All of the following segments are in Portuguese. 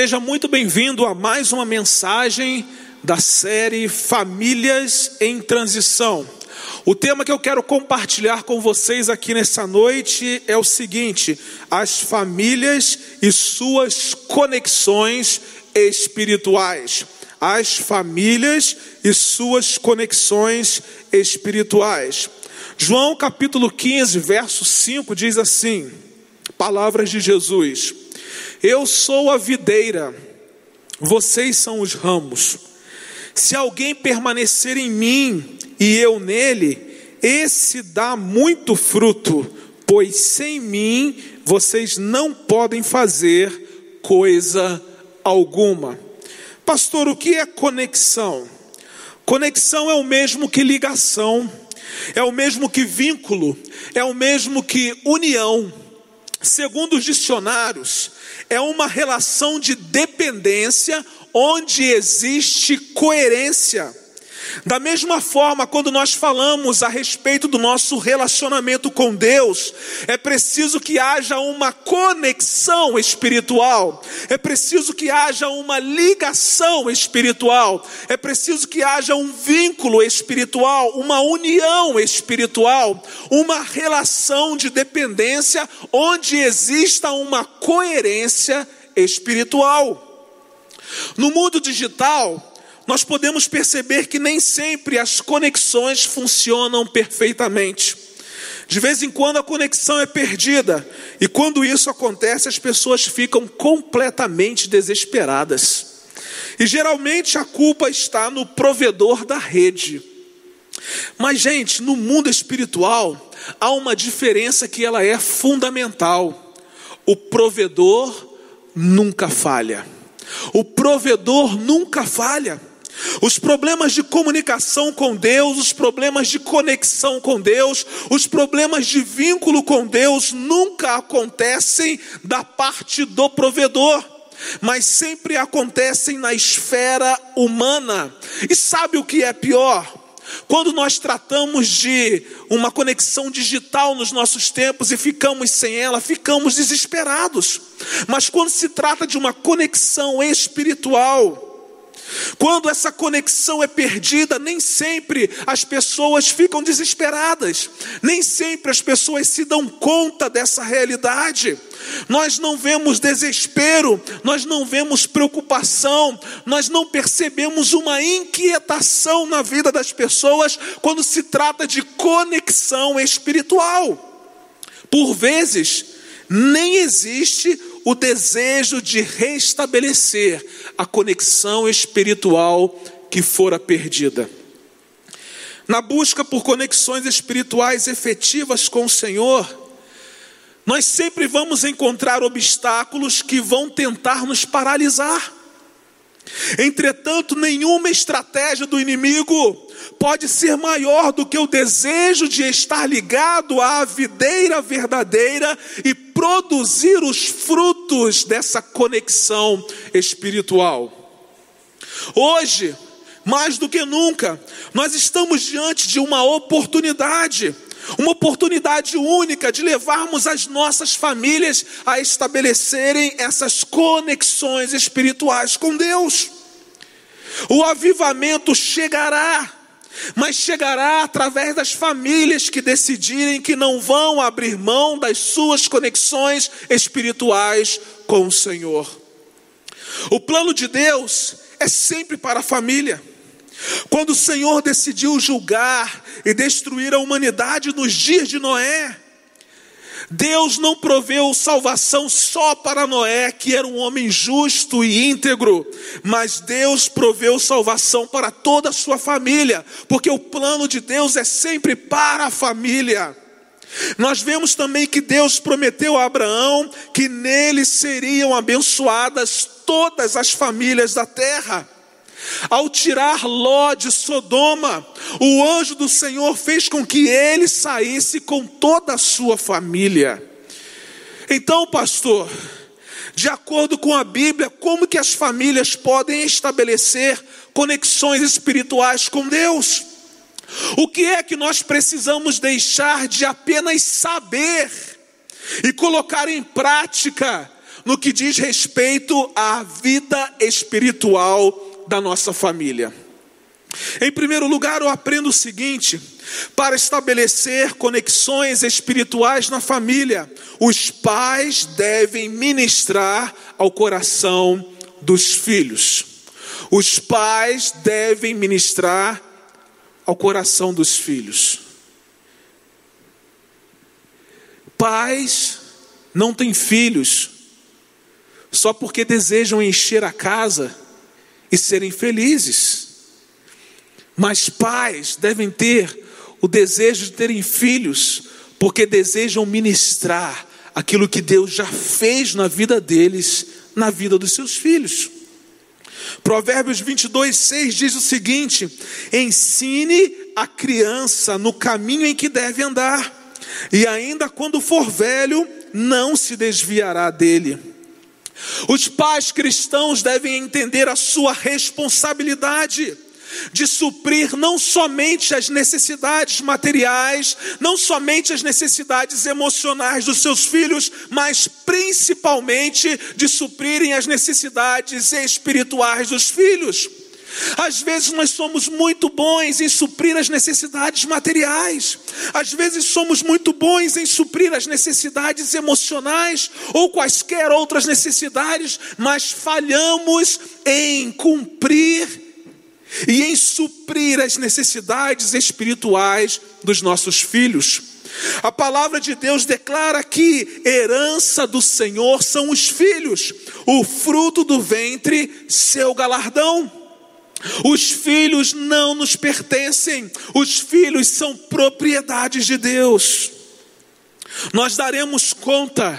Seja muito bem-vindo a mais uma mensagem da série Famílias em Transição. O tema que eu quero compartilhar com vocês aqui nessa noite é o seguinte: as famílias e suas conexões espirituais. As famílias e suas conexões espirituais. João capítulo 15, verso 5 diz assim: Palavras de Jesus. Eu sou a videira, vocês são os ramos. Se alguém permanecer em mim e eu nele, esse dá muito fruto, pois sem mim vocês não podem fazer coisa alguma. Pastor, o que é conexão? Conexão é o mesmo que ligação, é o mesmo que vínculo, é o mesmo que união. Segundo os dicionários, é uma relação de dependência onde existe coerência. Da mesma forma, quando nós falamos a respeito do nosso relacionamento com Deus, é preciso que haja uma conexão espiritual, é preciso que haja uma ligação espiritual, é preciso que haja um vínculo espiritual, uma união espiritual, uma relação de dependência onde exista uma coerência espiritual. No mundo digital, nós podemos perceber que nem sempre as conexões funcionam perfeitamente. De vez em quando a conexão é perdida, e quando isso acontece, as pessoas ficam completamente desesperadas. E geralmente a culpa está no provedor da rede. Mas, gente, no mundo espiritual, há uma diferença que ela é fundamental. O provedor nunca falha. O provedor nunca falha. Os problemas de comunicação com Deus, os problemas de conexão com Deus, os problemas de vínculo com Deus nunca acontecem da parte do provedor, mas sempre acontecem na esfera humana. E sabe o que é pior? Quando nós tratamos de uma conexão digital nos nossos tempos e ficamos sem ela, ficamos desesperados. Mas quando se trata de uma conexão espiritual, quando essa conexão é perdida, nem sempre as pessoas ficam desesperadas, nem sempre as pessoas se dão conta dessa realidade. Nós não vemos desespero, nós não vemos preocupação, nós não percebemos uma inquietação na vida das pessoas quando se trata de conexão espiritual. Por vezes, nem existe o desejo de restabelecer a conexão espiritual que fora perdida. Na busca por conexões espirituais efetivas com o Senhor, nós sempre vamos encontrar obstáculos que vão tentar nos paralisar. Entretanto, nenhuma estratégia do inimigo pode ser maior do que o desejo de estar ligado à videira verdadeira e produzir os frutos dessa conexão espiritual. Hoje, mais do que nunca, nós estamos diante de uma oportunidade uma oportunidade única de levarmos as nossas famílias a estabelecerem essas conexões espirituais com Deus. O avivamento chegará, mas chegará através das famílias que decidirem que não vão abrir mão das suas conexões espirituais com o Senhor. O plano de Deus é sempre para a família. Quando o Senhor decidiu julgar e destruir a humanidade nos dias de Noé, Deus não proveu salvação só para Noé, que era um homem justo e íntegro, mas Deus proveu salvação para toda a sua família, porque o plano de Deus é sempre para a família. Nós vemos também que Deus prometeu a Abraão que nele seriam abençoadas todas as famílias da terra. Ao tirar Ló de Sodoma, o anjo do Senhor fez com que ele saísse com toda a sua família. Então, pastor, de acordo com a Bíblia, como que as famílias podem estabelecer conexões espirituais com Deus? O que é que nós precisamos deixar de apenas saber e colocar em prática no que diz respeito à vida espiritual da nossa família. Em primeiro lugar, eu aprendo o seguinte: para estabelecer conexões espirituais na família, os pais devem ministrar ao coração dos filhos. Os pais devem ministrar ao coração dos filhos. Pais não têm filhos só porque desejam encher a casa e serem felizes. Mas pais devem ter o desejo de terem filhos porque desejam ministrar aquilo que Deus já fez na vida deles, na vida dos seus filhos. Provérbios 22, 6 diz o seguinte: ensine a criança no caminho em que deve andar, e ainda quando for velho, não se desviará dele. Os pais cristãos devem entender a sua responsabilidade de suprir não somente as necessidades materiais, não somente as necessidades emocionais dos seus filhos, mas principalmente de suprirem as necessidades espirituais dos filhos. Às vezes nós somos muito bons em suprir as necessidades materiais, às vezes somos muito bons em suprir as necessidades emocionais ou quaisquer outras necessidades, mas falhamos em cumprir e em suprir as necessidades espirituais dos nossos filhos. A palavra de Deus declara que herança do Senhor são os filhos, o fruto do ventre, seu galardão. Os filhos não nos pertencem, os filhos são propriedades de Deus. Nós daremos conta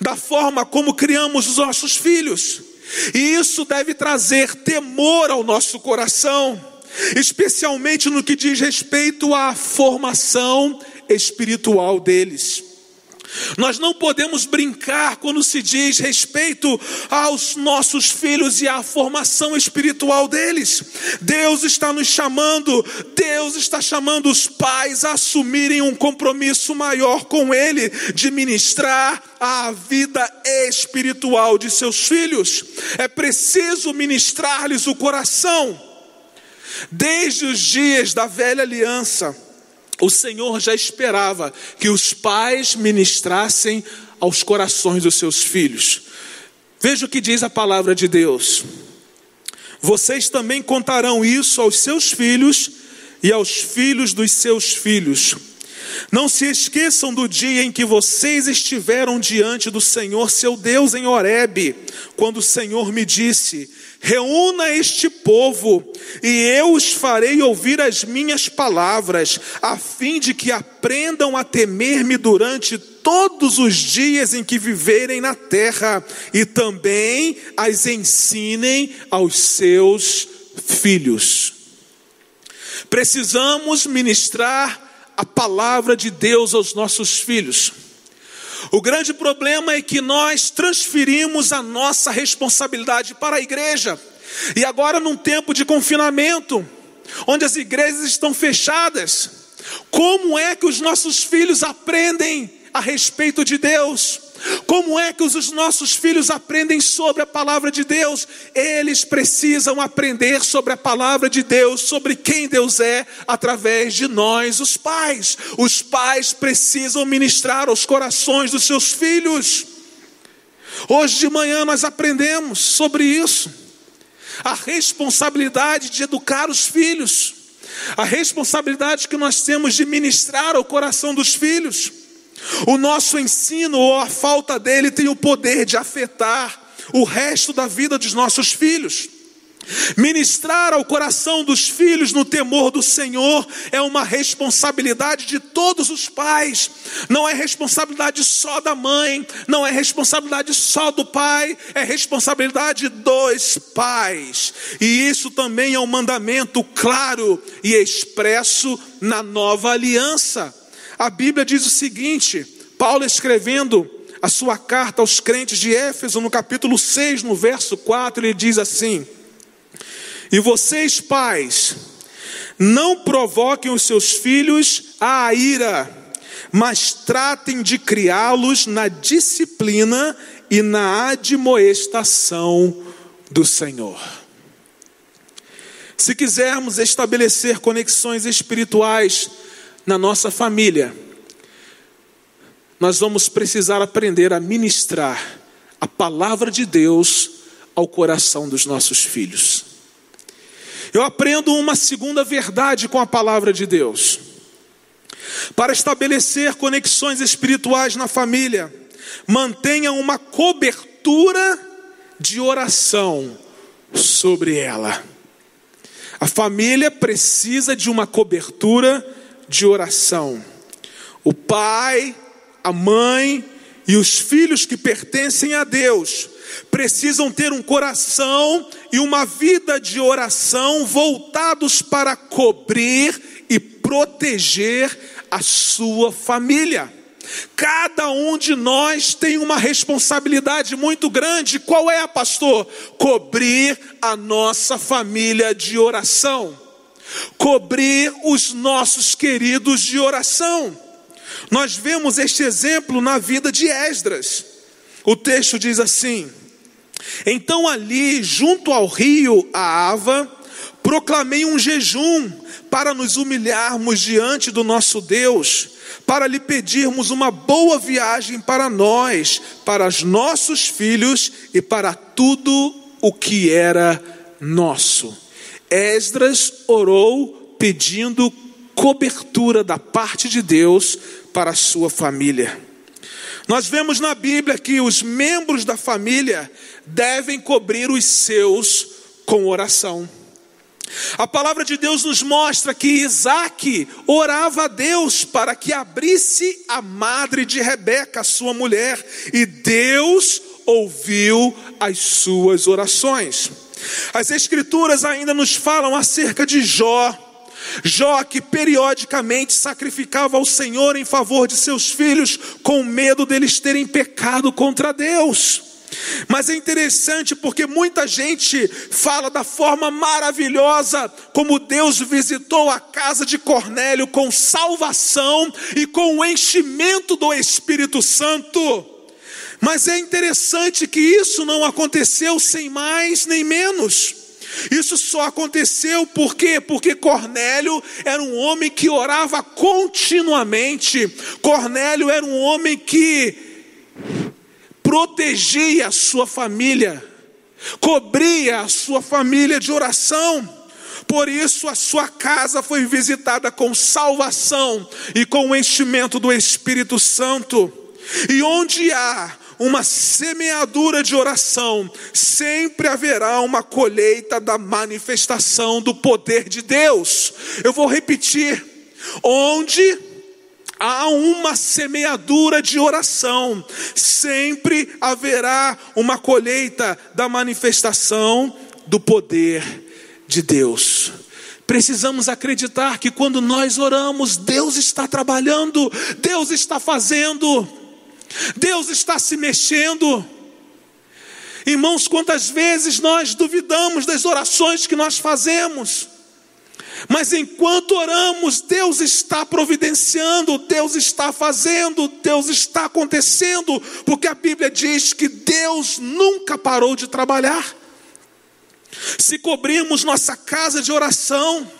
da forma como criamos os nossos filhos. E isso deve trazer temor ao nosso coração, especialmente no que diz respeito à formação espiritual deles. Nós não podemos brincar quando se diz respeito aos nossos filhos e à formação espiritual deles. Deus está nos chamando, Deus está chamando os pais a assumirem um compromisso maior com Ele, de ministrar a vida espiritual de seus filhos. É preciso ministrar-lhes o coração. Desde os dias da velha aliança, o Senhor já esperava que os pais ministrassem aos corações dos seus filhos. Veja o que diz a palavra de Deus. Vocês também contarão isso aos seus filhos e aos filhos dos seus filhos. Não se esqueçam do dia em que vocês estiveram diante do Senhor, seu Deus, em Horebe, quando o Senhor me disse: Reúna este povo, e eu os farei ouvir as minhas palavras, a fim de que aprendam a temer-me durante todos os dias em que viverem na terra, e também as ensinem aos seus filhos. Precisamos ministrar a palavra de Deus aos nossos filhos. O grande problema é que nós transferimos a nossa responsabilidade para a igreja. E agora, num tempo de confinamento, onde as igrejas estão fechadas, como é que os nossos filhos aprendem a respeito de Deus? Como é que os nossos filhos aprendem sobre a palavra de Deus? Eles precisam aprender sobre a palavra de Deus, sobre quem Deus é, através de nós, os pais. Os pais precisam ministrar aos corações dos seus filhos. Hoje de manhã nós aprendemos sobre isso. A responsabilidade de educar os filhos, a responsabilidade que nós temos de ministrar ao coração dos filhos. O nosso ensino ou a falta dele tem o poder de afetar o resto da vida dos nossos filhos. Ministrar ao coração dos filhos no temor do Senhor é uma responsabilidade de todos os pais, não é responsabilidade só da mãe, não é responsabilidade só do pai, é responsabilidade dos pais, e isso também é um mandamento claro e expresso na nova aliança. A Bíblia diz o seguinte: Paulo escrevendo a sua carta aos crentes de Éfeso, no capítulo 6, no verso 4, ele diz assim: E vocês, pais, não provoquem os seus filhos à ira, mas tratem de criá-los na disciplina e na admoestação do Senhor. Se quisermos estabelecer conexões espirituais na nossa família, nós vamos precisar aprender a ministrar a palavra de Deus ao coração dos nossos filhos. Eu aprendo uma segunda verdade com a palavra de Deus. Para estabelecer conexões espirituais na família, mantenha uma cobertura de oração sobre ela. A família precisa de uma cobertura de oração. O pai, a mãe e os filhos que pertencem a Deus precisam ter um coração e uma vida de oração voltados para cobrir e proteger a sua família. Cada um de nós tem uma responsabilidade muito grande. Qual é, pastor? Cobrir a nossa família de oração. Cobrir os nossos queridos de oração. Nós vemos este exemplo na vida de Esdras. O texto diz assim: Então ali, junto ao rio Ava, proclamei um jejum para nos humilharmos diante do nosso Deus, para lhe pedirmos uma boa viagem para nós, para os nossos filhos e para tudo o que era nosso. Esdras orou pedindo cobertura da parte de Deus para a sua família. Nós vemos na Bíblia que os membros da família devem cobrir os seus com oração. A palavra de Deus nos mostra que Isaac orava a Deus para que abrisse a madre de Rebeca, sua mulher, e Deus ouviu as suas orações. As Escrituras ainda nos falam acerca de Jó. Jó, que periodicamente sacrificava ao Senhor em favor de seus filhos, com medo deles terem pecado contra Deus. Mas é interessante porque muita gente fala da forma maravilhosa como Deus visitou a casa de Cornélio com salvação e com o enchimento do Espírito Santo. Mas é interessante que isso não aconteceu sem mais nem menos. Isso só aconteceu por quê? Porque Cornélio era um homem que orava continuamente. Cornélio era um homem que protegia a sua família, cobria a sua família de oração. Por isso a sua casa foi visitada com salvação e com o enchimento do Espírito Santo. E onde há uma semeadura de oração, sempre haverá uma colheita da manifestação do poder de Deus. Eu vou repetir: onde há uma semeadura de oração, sempre haverá uma colheita da manifestação do poder de Deus. Precisamos acreditar que quando nós oramos, Deus está trabalhando, Deus está fazendo, Deus está se mexendo. Irmãos, quantas vezes nós duvidamos das orações que nós fazemos? Mas enquanto oramos, Deus está providenciando, Deus está fazendo, Deus está acontecendo, porque a Bíblia diz que Deus nunca parou de trabalhar. Se cobrirmos nossa casa de oração,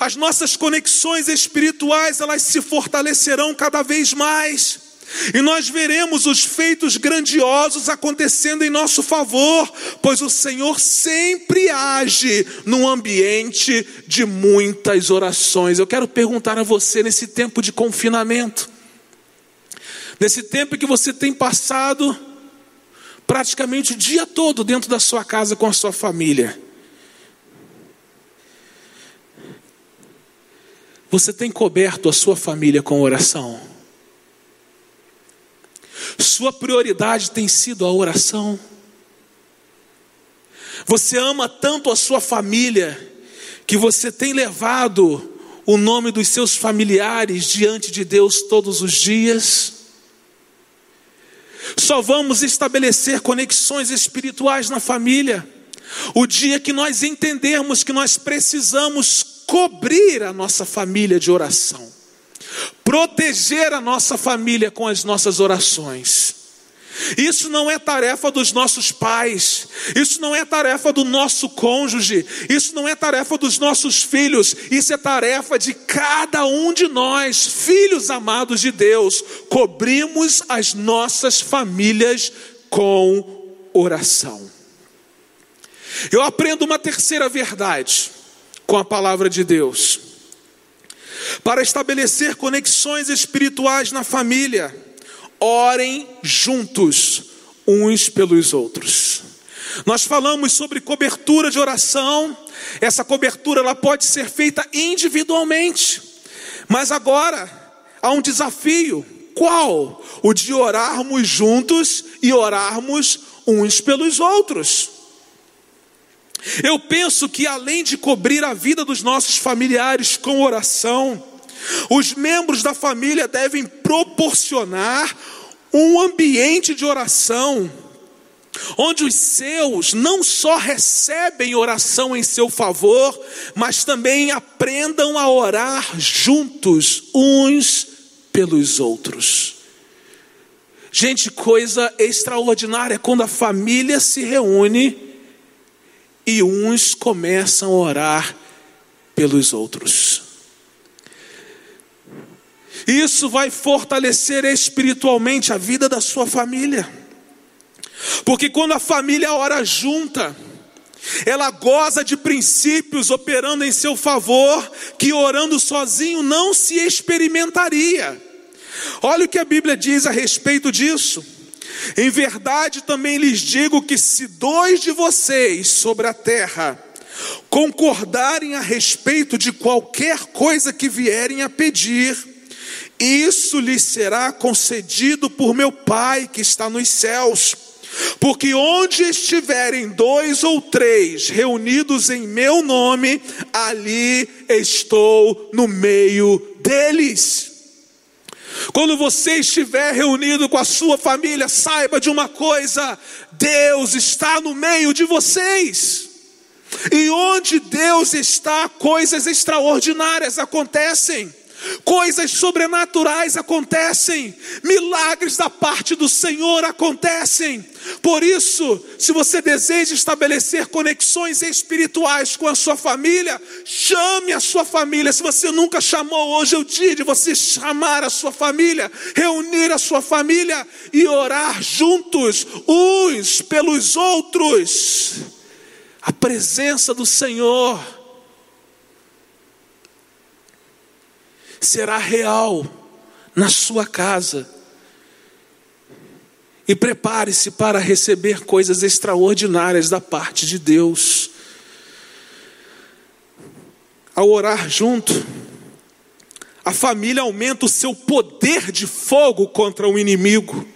as nossas conexões espirituais, elas se fortalecerão cada vez mais. E nós veremos os feitos grandiosos acontecendo em nosso favor, pois o Senhor sempre age num ambiente de muitas orações. Eu quero perguntar a você nesse tempo de confinamento, nesse tempo que você tem passado praticamente o dia todo dentro da sua casa com a sua família. Você tem coberto a sua família com oração? Sua prioridade tem sido a oração. Você ama tanto a sua família que você tem levado o nome dos seus familiares diante de Deus todos os dias. Só vamos estabelecer conexões espirituais na família o dia que nós entendermos que nós precisamos cobrir a nossa família de oração proteger a nossa família com as nossas orações. Isso não é tarefa dos nossos pais, isso não é tarefa do nosso cônjuge, isso não é tarefa dos nossos filhos, isso é tarefa de cada um de nós, filhos amados de Deus. Cobrimos as nossas famílias com oração. Eu aprendo uma terceira verdade com a palavra de Deus. Para estabelecer conexões espirituais na família, orem juntos uns pelos outros. Nós falamos sobre cobertura de oração. Essa cobertura ela pode ser feita individualmente. Mas agora há um desafio. Qual? O de orarmos juntos e orarmos uns pelos outros. Eu penso que além de cobrir a vida dos nossos familiares com oração, os membros da família devem proporcionar um ambiente de oração, onde os seus não só recebem oração em seu favor, mas também aprendam a orar juntos, uns pelos outros. Gente, coisa extraordinária quando a família se reúne e uns começam a orar pelos outros. Isso vai fortalecer espiritualmente a vida da sua família. Porque quando a família ora junta, ela goza de princípios operando em seu favor, que orando sozinho não se experimentaria. Olha o que a Bíblia diz a respeito disso. Em verdade também lhes digo que se dois de vocês sobre a terra concordarem a respeito de qualquer coisa que vierem a pedir, isso lhes será concedido por meu Pai que está nos céus. Porque onde estiverem dois ou três reunidos em meu nome, ali estou no meio deles. Quando você estiver reunido com a sua família, saiba de uma coisa: Deus está no meio de vocês. E onde Deus está, coisas extraordinárias acontecem. Coisas sobrenaturais acontecem, milagres da parte do Senhor acontecem. Por isso, se você deseja estabelecer conexões espirituais com a sua família, chame a sua família. Se você nunca chamou, hoje é o dia de você chamar a sua família, reunir a sua família e orar juntos, uns pelos outros. A presença do Senhor será real na sua casa. E prepare-se para receber coisas extraordinárias da parte de Deus. Ao orar junto, a família aumenta o seu poder de fogo contra o inimigo.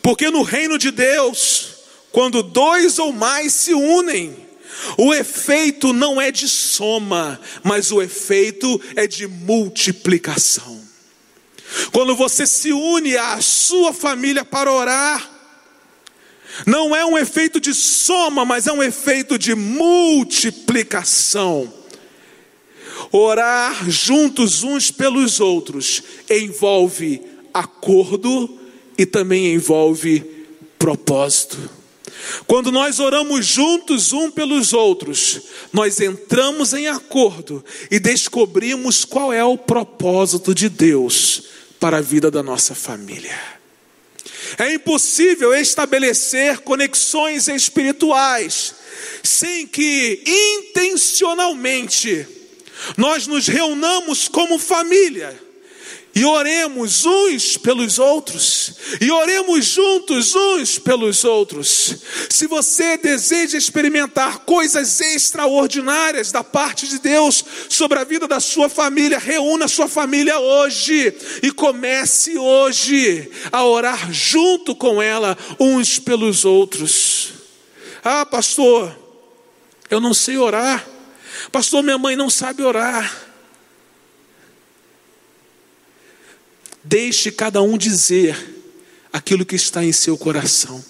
Porque no reino de Deus, quando dois ou mais se unem, o efeito não é de soma, mas o efeito é de multiplicação. Quando você se une à sua família para orar, não é um efeito de soma, mas é um efeito de multiplicação. Orar juntos uns pelos outros envolve acordo e também envolve propósito. Quando nós oramos juntos um pelos outros, nós entramos em acordo e descobrimos qual é o propósito de Deus para a vida da nossa família. É impossível estabelecer conexões espirituais sem que intencionalmente nós nos reunamos como família e oremos uns pelos outros, e oremos juntos uns pelos outros. Se você deseja experimentar coisas extraordinárias da parte de Deus sobre a vida da sua família, reúna sua família hoje e comece hoje a orar junto com ela, uns pelos outros. Ah, pastor, eu não sei orar. Pastor, minha mãe não sabe orar. Deixe cada um dizer aquilo que está em seu coração.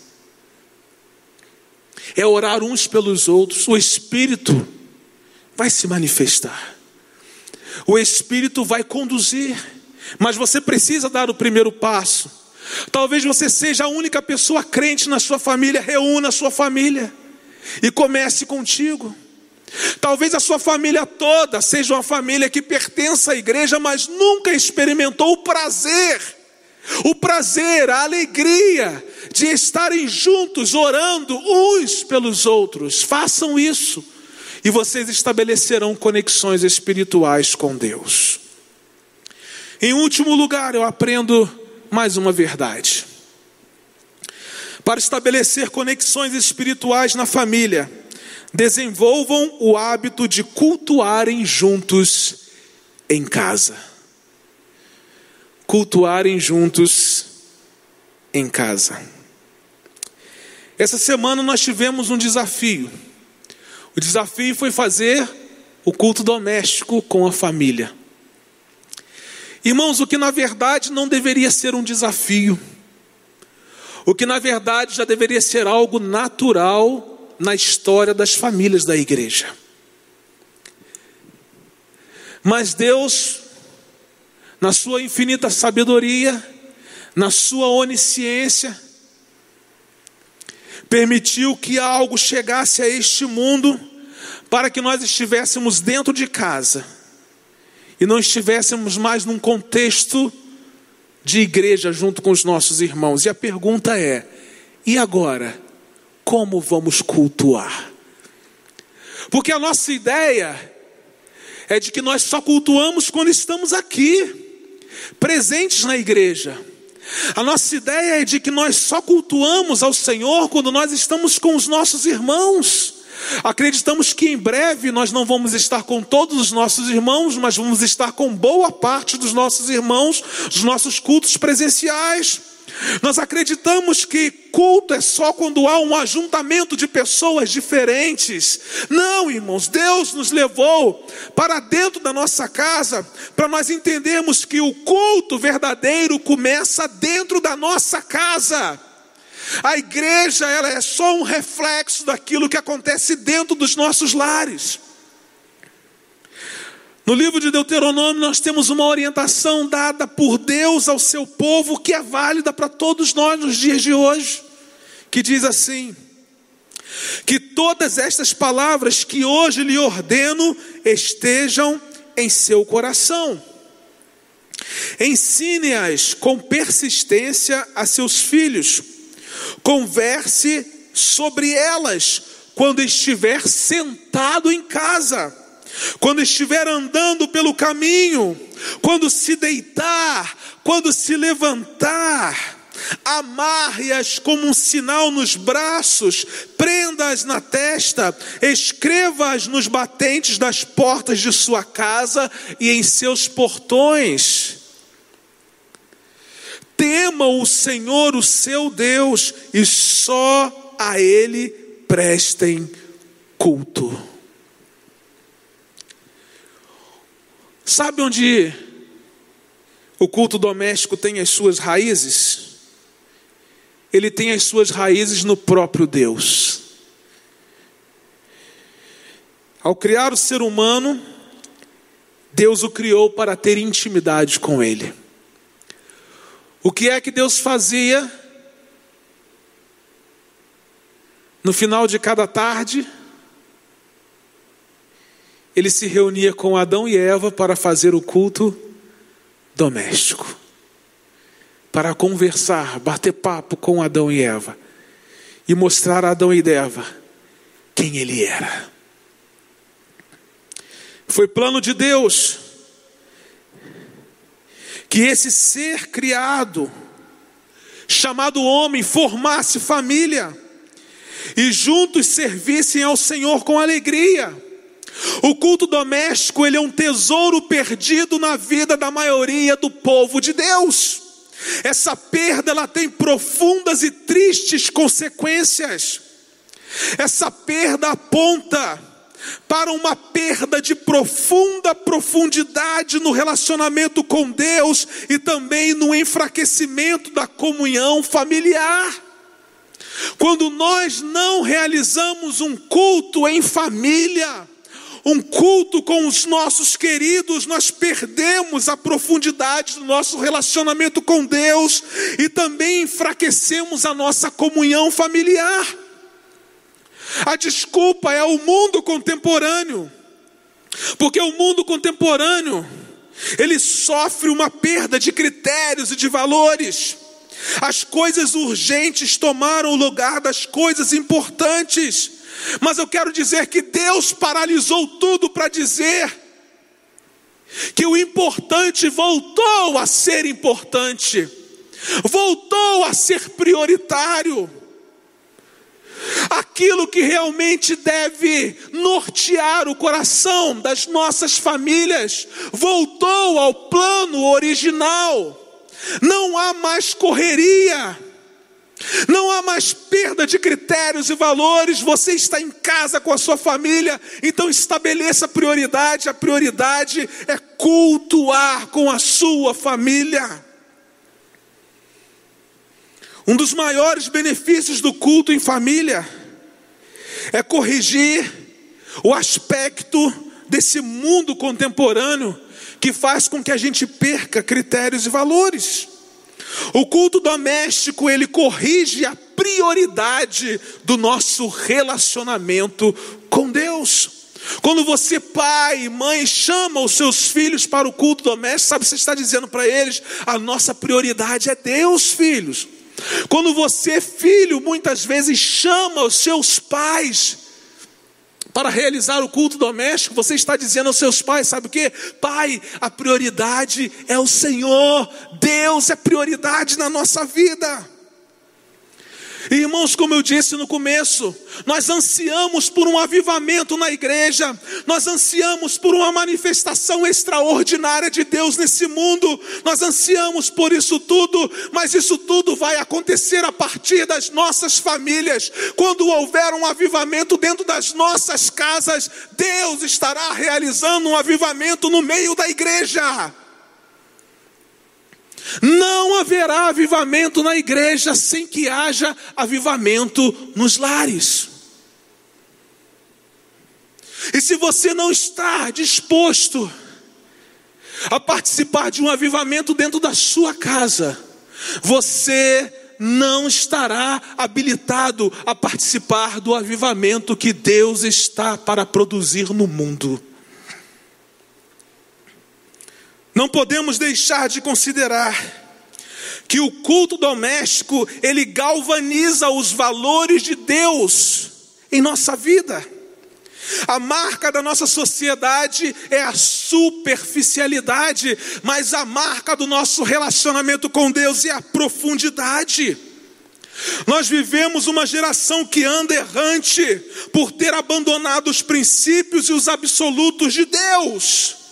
É orar uns pelos outros. O Espírito vai se manifestar. O Espírito vai conduzir. Mas você precisa dar o primeiro passo. Talvez você seja a única pessoa crente na sua família, reúna a sua família e comece contigo. Talvez a sua família toda seja uma família que pertence à igreja, mas nunca experimentou o prazer, o prazer, a alegria de estarem juntos, orando uns pelos outros. Façam isso e vocês estabelecerão conexões espirituais com Deus. Em último lugar, eu aprendo mais uma verdade. Para estabelecer conexões espirituais na família, desenvolvam o hábito de cultuarem juntos em casa. Cultuarem juntos em casa. Essa semana nós tivemos um desafio. O desafio foi fazer o culto doméstico com a família. Irmãos, o que na verdade não deveria ser um desafio, o que na verdade já deveria ser algo natural na história das famílias da igreja. Mas Deus, na sua infinita sabedoria, na sua onisciência, permitiu que algo chegasse a este mundo para que nós estivéssemos dentro de casa e não estivéssemos mais num contexto de igreja junto com os nossos irmãos. E a pergunta é: e agora? Como vamos cultuar? Porque a nossa ideia é de que nós só cultuamos quando estamos aqui, presentes na igreja. A nossa ideia é de que nós só cultuamos ao Senhor quando nós estamos com os nossos irmãos. Acreditamos que em breve nós não vamos estar com todos os nossos irmãos, mas vamos estar com boa parte dos nossos irmãos, dos nossos cultos presenciais. Nós acreditamos que culto é só quando há um ajuntamento de pessoas diferentes. Não, irmãos, Deus nos levou para dentro da nossa casa para nós entendermos que o culto verdadeiro começa dentro da nossa casa. A igreja ela é só um reflexo daquilo que acontece dentro dos nossos lares. No livro de Deuteronômio, nós temos uma orientação dada por Deus ao seu povo que é válida para todos nós nos dias de hoje, que diz assim: que todas estas palavras que hoje lhe ordeno estejam em seu coração. Ensine-as com persistência a seus filhos Converse sobre elas quando estiver sentado em casa, quando estiver andando pelo caminho, quando se deitar, quando se levantar. Amarre-as como um sinal nos braços, prenda-as na testa, escreva-as nos batentes das portas de sua casa e em seus portões. Temam o Senhor, o seu Deus, e só a Ele prestem culto. Sabe onde o culto doméstico tem as suas raízes? Ele tem as suas raízes no próprio Deus. Ao criar o ser humano, Deus o criou para ter intimidade com Ele. O que é que Deus fazia no final de cada tarde? Ele se reunia com Adão e Eva para fazer o culto doméstico, para conversar, bater papo com Adão e Eva e mostrar a Adão e Eva quem ele era. Foi plano de Deus que esse ser criado, chamado homem, formasse família e juntos servissem ao Senhor com alegria. O culto doméstico, ele é um tesouro perdido na vida da maioria do povo de Deus. Essa perda ela tem profundas e tristes consequências. Essa perda aponta para uma perda de profunda profundidade no relacionamento com Deus e também no enfraquecimento da comunhão familiar. Quando nós não realizamos um culto em família, um culto com os nossos queridos, nós perdemos a profundidade do nosso relacionamento com Deus e também enfraquecemos a nossa comunhão familiar. A desculpa é o mundo contemporâneo, porque o mundo contemporâneo ele sofre uma perda de critérios e de valores. As coisas urgentes tomaram o lugar das coisas importantes. Mas eu quero dizer que Deus paralisou tudo para dizer que o importante voltou a ser importante, voltou a ser prioritário. Aquilo que realmente deve nortear o coração das nossas famílias voltou ao plano original. Não há mais correria, não há mais perda de critérios e valores. Você está em casa com a sua família, então estabeleça prioridade. A prioridade é cultuar com a sua família. Um dos maiores benefícios do culto em família é corrigir o aspecto desse mundo contemporâneo que faz com que a gente perca critérios e valores. O culto doméstico, ele corrige a prioridade do nosso relacionamento com Deus. Quando você, pai e mãe, chama os seus filhos para o culto doméstico, sabe, você está dizendo para eles: a nossa prioridade é Deus, filhos. Quando você, filho, muitas vezes chama os seus pais para realizar o culto doméstico, você está dizendo aos seus pais, sabe o que? Pai, a prioridade é o Senhor, Deus é prioridade na nossa vida. Irmãos, como eu disse no começo, nós ansiamos por um avivamento na igreja, nós ansiamos por uma manifestação extraordinária de Deus nesse mundo, nós ansiamos por isso tudo, mas isso tudo vai acontecer a partir das nossas famílias. Quando houver um avivamento dentro das nossas casas, Deus estará realizando um avivamento no meio da igreja. Não haverá avivamento na igreja sem que haja avivamento nos lares. E se você não está disposto a participar de um avivamento dentro da sua casa, você não estará habilitado a participar do avivamento que Deus está para produzir no mundo. Não podemos deixar de considerar que o culto doméstico, ele galvaniza os valores de Deus em nossa vida. A marca da nossa sociedade é a superficialidade, mas a marca do nosso relacionamento com Deus é a profundidade. Nós vivemos uma geração que anda errante por ter abandonado os princípios e os absolutos de Deus.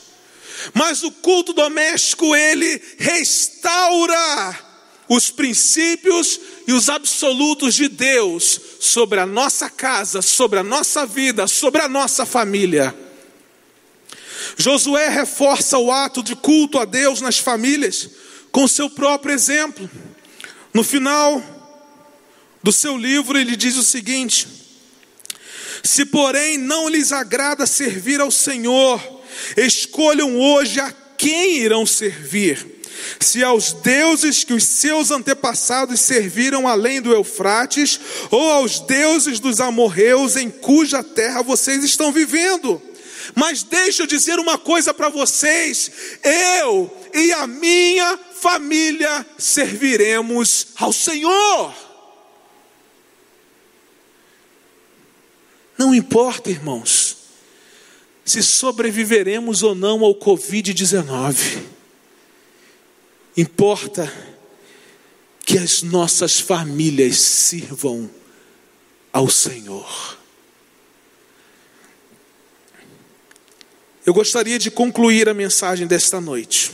Mas o culto doméstico, ele restaura os princípios e os absolutos de Deus sobre a nossa casa, sobre a nossa vida, sobre a nossa família. Josué reforça o ato de culto a Deus nas famílias com seu próprio exemplo. No final do seu livro, ele diz o seguinte: Se, porém, não lhes agrada servir ao Senhor, Escolham hoje a quem irão servir. Se aos deuses que os seus antepassados serviram além do Eufrates, ou aos deuses dos amorreus em cuja terra vocês estão vivendo. Mas deixa eu dizer uma coisa para vocês: eu e a minha família serviremos ao Senhor. Não importa, irmãos, se sobreviveremos ou não ao Covid-19. Importa que as nossas famílias sirvam ao Senhor. Eu gostaria de concluir a mensagem desta noite,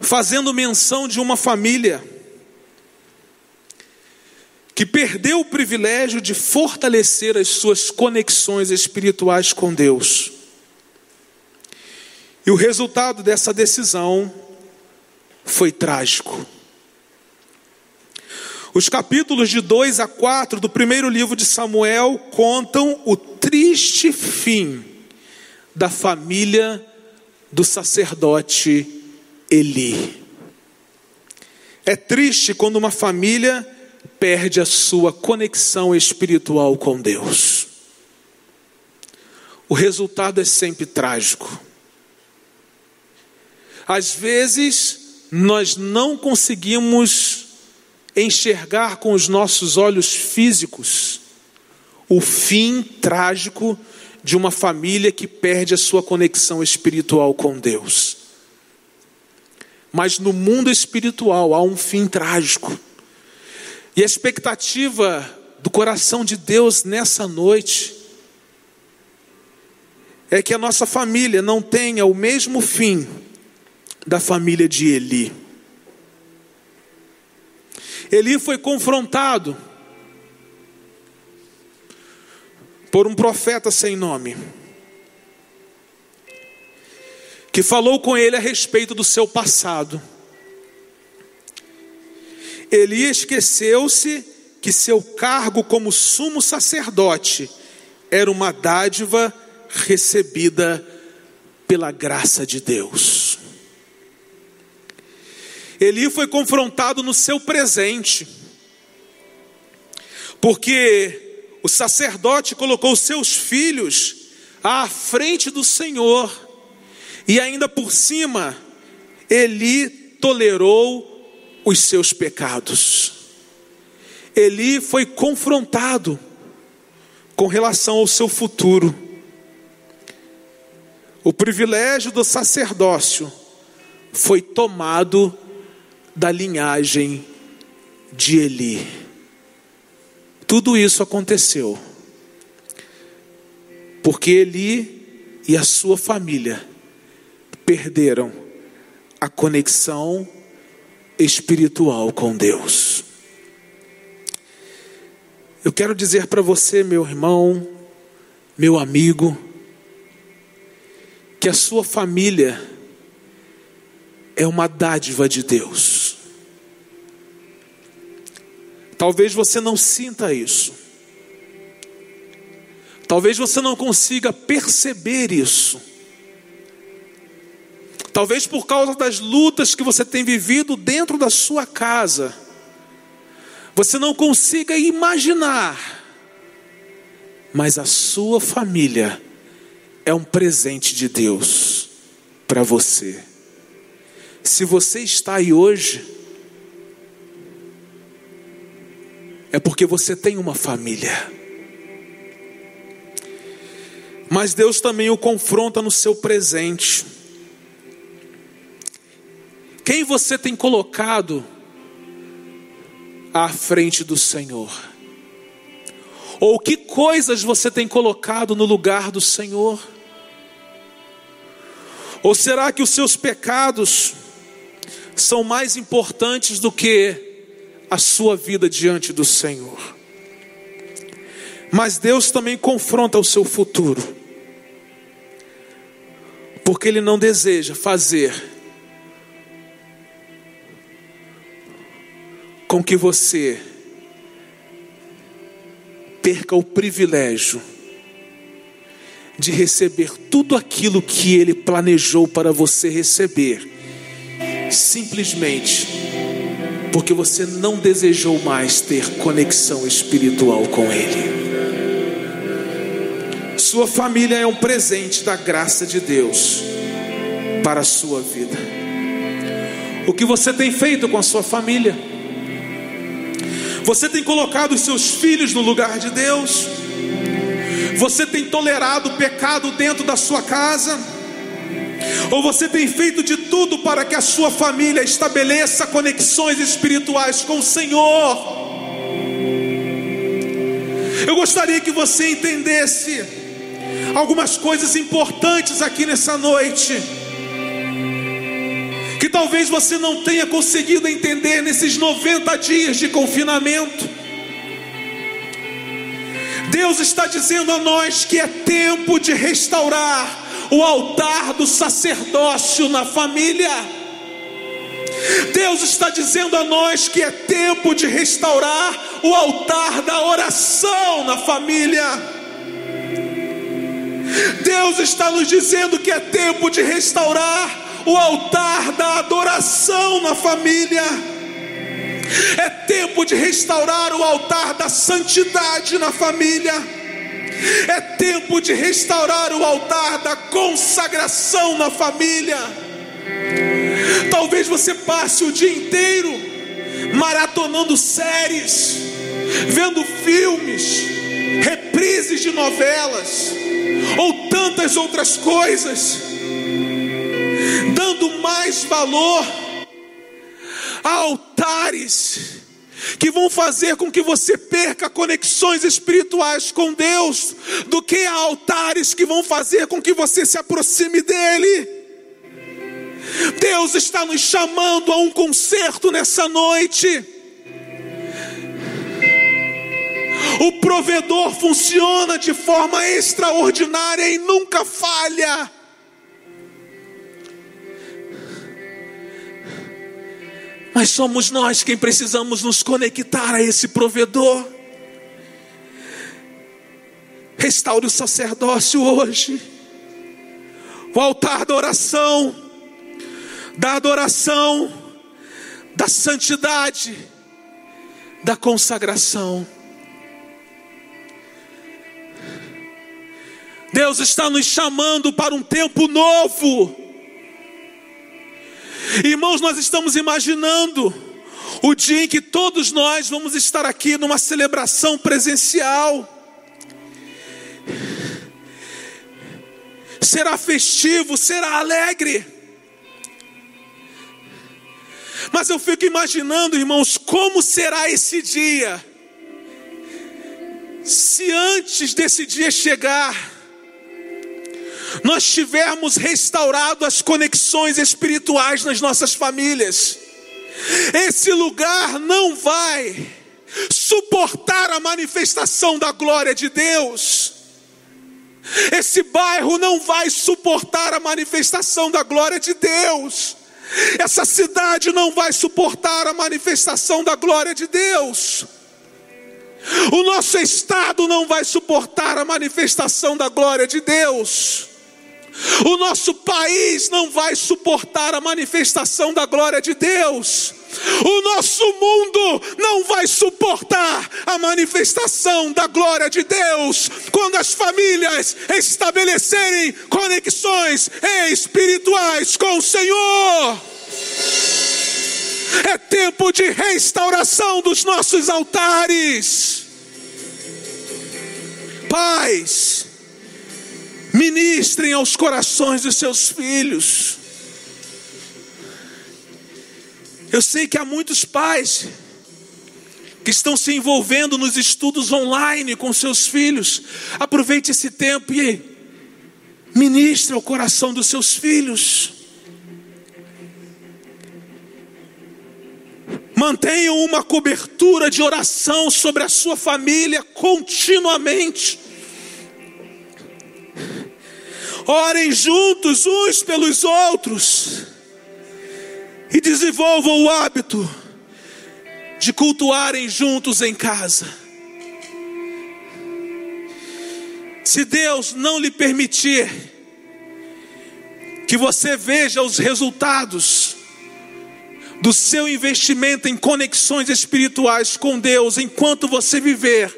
fazendo menção de uma família que perdeu o privilégio de fortalecer as suas conexões espirituais com Deus. E o resultado dessa decisão foi trágico. Os capítulos de 2 a 4 do primeiro livro de Samuel contam o triste fim da família do sacerdote Eli. É triste quando uma família perde a sua conexão espiritual com Deus. O resultado é sempre trágico. Às vezes, nós não conseguimos enxergar com os nossos olhos físicos o fim trágico de uma família que perde a sua conexão espiritual com Deus. Mas no mundo espiritual há um fim trágico. E a expectativa do coração de Deus nessa noite é que a nossa família não tenha o mesmo fim da família de Eli. Eli foi confrontado por um profeta sem nome, que falou com ele a respeito do seu passado. Eli esqueceu-se que seu cargo como sumo sacerdote era uma dádiva recebida pela graça de Deus. Eli foi confrontado no seu presente, porque o sacerdote colocou seus filhos à frente do Senhor, e ainda por cima, Eli tolerou os seus pecados. Eli foi confrontado com relação ao seu futuro. O privilégio do sacerdócio foi tomado da linhagem de Eli. Tudo isso aconteceu porque Eli e a sua família perderam a conexão espiritual com Deus. Eu quero dizer para você, meu irmão, meu amigo, que a sua família é uma dádiva de Deus. Talvez você não sinta isso. Talvez você não consiga perceber isso. Talvez por causa das lutas que você tem vivido dentro da sua casa, você não consiga imaginar, mas a sua família é um presente de Deus para você. Se você está aí hoje, é porque você tem uma família. Mas Deus também o confronta no seu presente. Quem você tem colocado à frente do Senhor? Ou que coisas você tem colocado no lugar do Senhor? Ou será que os seus pecados são mais importantes do que a sua vida diante do Senhor. Mas Deus também confronta o seu futuro, porque Ele não deseja fazer com que você perca o privilégio de receber tudo aquilo que Ele planejou para você receber, simplesmente porque você não desejou mais ter conexão espiritual com Ele. Sua família é um presente da graça de Deus para a sua vida. O que você tem feito com a sua família? Você tem colocado os seus filhos no lugar de Deus? Você tem tolerado o pecado dentro da sua casa? Ou você tem feito de tudo para que a sua família estabeleça conexões espirituais com o Senhor? Eu gostaria que você entendesse algumas coisas importantes aqui nessa noite, que talvez você não tenha conseguido entender nesses 90 dias de confinamento. Deus está dizendo a nós que é tempo de restaurar o altar do sacerdócio na família. Deus está dizendo a nós que é tempo de restaurar o altar da oração na família. Deus está nos dizendo que é tempo de restaurar o altar da adoração na família. É tempo de restaurar o altar da santidade na família. É tempo de restaurar o altar da consagração na família. Talvez você passe o dia inteiro maratonando séries, vendo filmes, reprises de novelas, ou tantas outras coisas, dando mais valor a altares que vão fazer com que você perca conexões espirituais com Deus, do que a altares que vão fazer com que você se aproxime dEle. Deus está nos chamando a um concerto nessa noite. O provedor funciona de forma extraordinária e nunca falha. Mas somos nós quem precisamos nos conectar a esse provedor. Restaure o sacerdócio hoje, o altar da oração da adoração, da santidade, da consagração. Deus está nos chamando para um tempo novo. Irmãos, nós estamos imaginando o dia em que todos nós vamos estar aqui numa celebração presencial. Será festivo, será alegre. Mas eu fico imaginando, irmãos, como será esse dia. Se antes desse dia chegar, nós tivermos restaurado as conexões espirituais nas nossas famílias, esse lugar não vai suportar a manifestação da glória de Deus. Esse bairro não vai suportar a manifestação da glória de Deus. Essa cidade não vai suportar a manifestação da glória de Deus. O nosso estado não vai suportar a manifestação da glória de Deus. O nosso país não vai suportar a manifestação da glória de Deus. O nosso mundo não vai suportar a manifestação da glória de Deus quando as famílias estabelecerem conexões espirituais com o Senhor. É tempo de restauração dos nossos altares. Pais, ministrem aos corações dos seus filhos. Eu sei que há muitos pais que estão se envolvendo nos estudos online com seus filhos. Aproveite esse tempo e ministre ao coração dos seus filhos. Mantenham uma cobertura de oração sobre a sua família continuamente. Orem juntos uns pelos outros e desenvolvam o hábito de cultuarem juntos em casa. Se Deus não lhe permitir que você veja os resultados do seu investimento em conexões espirituais com Deus enquanto você viver,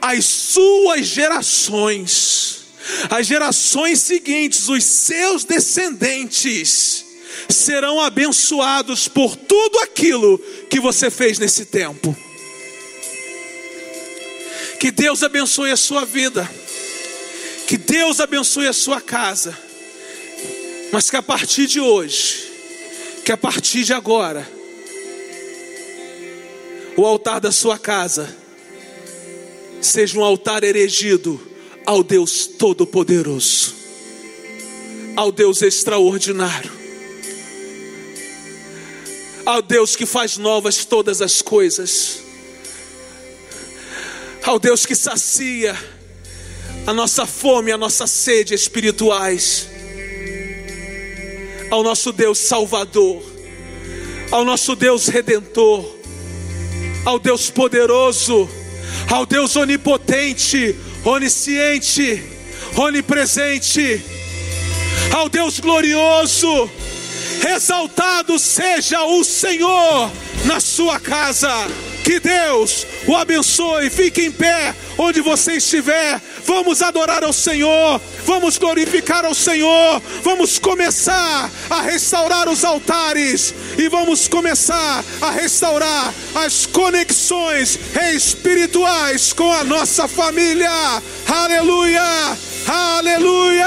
as suas gerações, as gerações seguintes, os seus descendentes, serão abençoados por tudo aquilo que você fez nesse tempo. Que Deus abençoe a sua vida, que Deus abençoe a sua casa, mas que a partir de hoje, que a partir de agora, o altar da sua casa seja um altar erigido ao Deus Todo-Poderoso, ao Deus extraordinário ao Deus que faz novas todas as coisas, ao Deus que sacia a nossa fome, a nossa sede espirituais, ao nosso Deus Salvador, ao nosso Deus redentor, ao Deus poderoso, ao Deus onipotente, onisciente, onipresente, ao Deus glorioso. Exaltado seja o Senhor na sua casa. Que Deus o abençoe. Fique em pé onde você estiver. Vamos adorar ao Senhor. Vamos glorificar ao Senhor. Vamos começar a restaurar os altares. E vamos começar a restaurar as conexões espirituais com a nossa família. Aleluia! Aleluia!